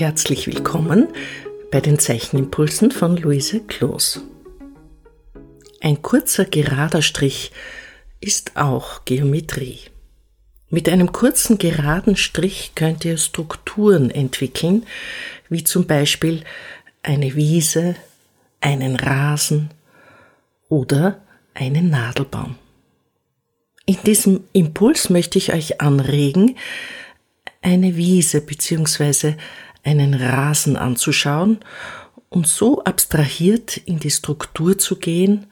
Herzlich willkommen bei den Zeichenimpulsen von Luise Kloos. Ein kurzer gerader Strich ist auch Geometrie. Mit einem kurzen geraden Strich könnt ihr Strukturen entwickeln, wie zum Beispiel eine Wiese, einen Rasen oder einen Nadelbaum. In diesem Impuls möchte ich euch anregen, eine Wiese bzw. einen Rasen anzuschauen und so abstrahiert in die Struktur zu gehen,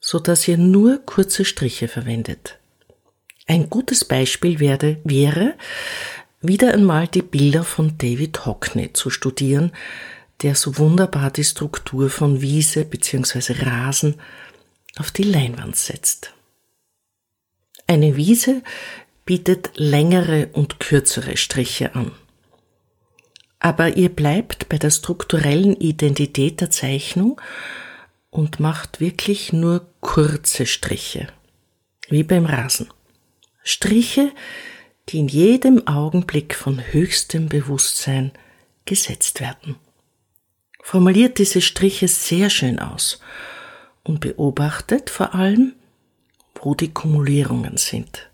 so dass ihr nur kurze Striche verwendet. Ein gutes Beispiel werde, wäre, wieder einmal die Bilder von David Hockney zu studieren, der so wunderbar die Struktur von Wiese bzw. Rasen auf die Leinwand setzt. Eine Wiese bietet längere und kürzere Striche an. Aber ihr bleibt bei der strukturellen Identität der Zeichnung und macht wirklich nur kurze Striche, wie beim Rasen. Striche, die in jedem Augenblick von höchstem Bewusstsein gesetzt werden. Formuliert diese Striche sehr schön aus und beobachtet vor allem, wo die Kumulierungen sind.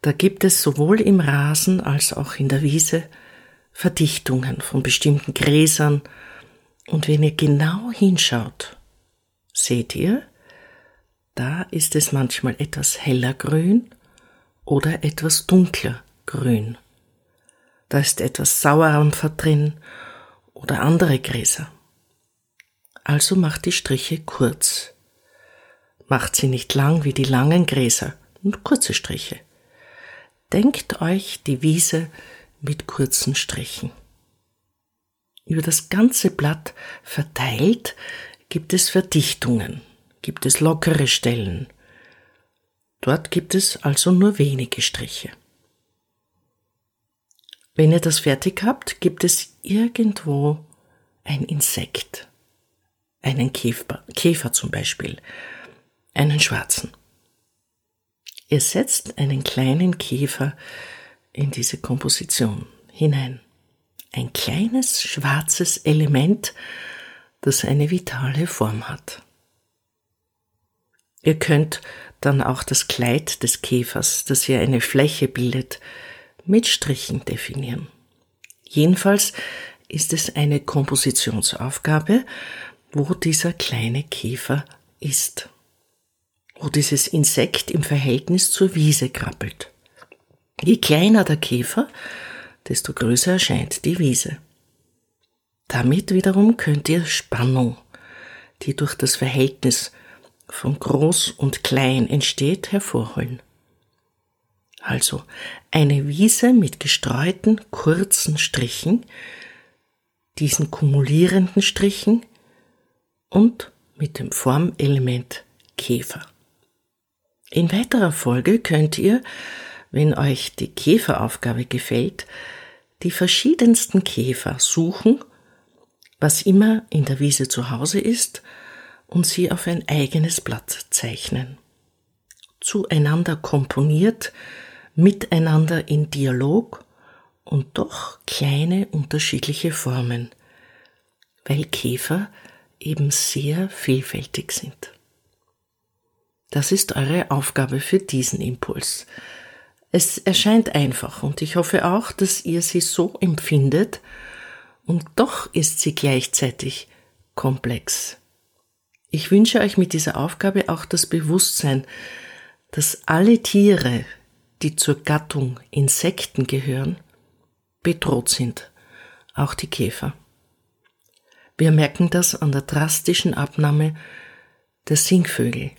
Da gibt es sowohl im Rasen als auch in der Wiese Verdichtungen von bestimmten Gräsern. Und wenn ihr genau hinschaut, seht ihr, da ist es manchmal etwas heller grün oder etwas dunkler grün. Da ist etwas Sauerampfer drin oder andere Gräser. Also macht die Striche kurz. Macht sie nicht lang wie die langen Gräser, nur kurze Striche. Denkt euch die Wiese mit kurzen Strichen. Über das ganze Blatt verteilt gibt es Verdichtungen, gibt es lockere Stellen. Dort gibt es also nur wenige Striche. Wenn ihr das fertig habt, gibt es irgendwo ein Insekt, einen Käfer, Käfer zum Beispiel, einen schwarzen. Ihr setzt einen kleinen Käfer in diese Komposition hinein. Ein kleines schwarzes Element, das eine vitale Form hat. Ihr könnt dann auch das Kleid des Käfers, das hier eine Fläche bildet, mit Strichen definieren. Jedenfalls ist es eine Kompositionsaufgabe, wo dieser kleine Käfer ist wo dieses Insekt im Verhältnis zur Wiese krabbelt. Je kleiner der Käfer, desto größer erscheint die Wiese. Damit wiederum könnt ihr Spannung, die durch das Verhältnis von groß und klein entsteht, hervorholen. Also eine Wiese mit gestreuten kurzen Strichen, diesen kumulierenden Strichen und mit dem Formelement Käfer. In weiterer Folge könnt ihr, wenn euch die Käferaufgabe gefällt, die verschiedensten Käfer suchen, was immer in der Wiese zu Hause ist, und sie auf ein eigenes Blatt zeichnen. Zueinander komponiert, miteinander in Dialog und doch kleine unterschiedliche Formen, weil Käfer eben sehr vielfältig sind. Das ist eure Aufgabe für diesen Impuls. Es erscheint einfach und ich hoffe auch, dass ihr sie so empfindet und doch ist sie gleichzeitig komplex. Ich wünsche euch mit dieser Aufgabe auch das Bewusstsein, dass alle Tiere, die zur Gattung Insekten gehören, bedroht sind, auch die Käfer. Wir merken das an der drastischen Abnahme der Singvögel.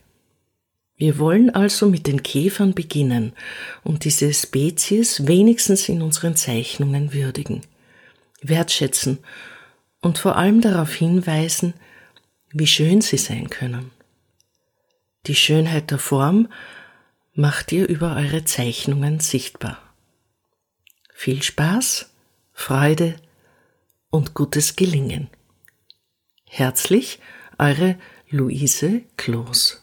Wir wollen also mit den Käfern beginnen und diese Spezies wenigstens in unseren Zeichnungen würdigen, wertschätzen und vor allem darauf hinweisen, wie schön sie sein können. Die Schönheit der Form macht ihr über eure Zeichnungen sichtbar. Viel Spaß, Freude und gutes Gelingen. Herzlich, eure Luise Kloos.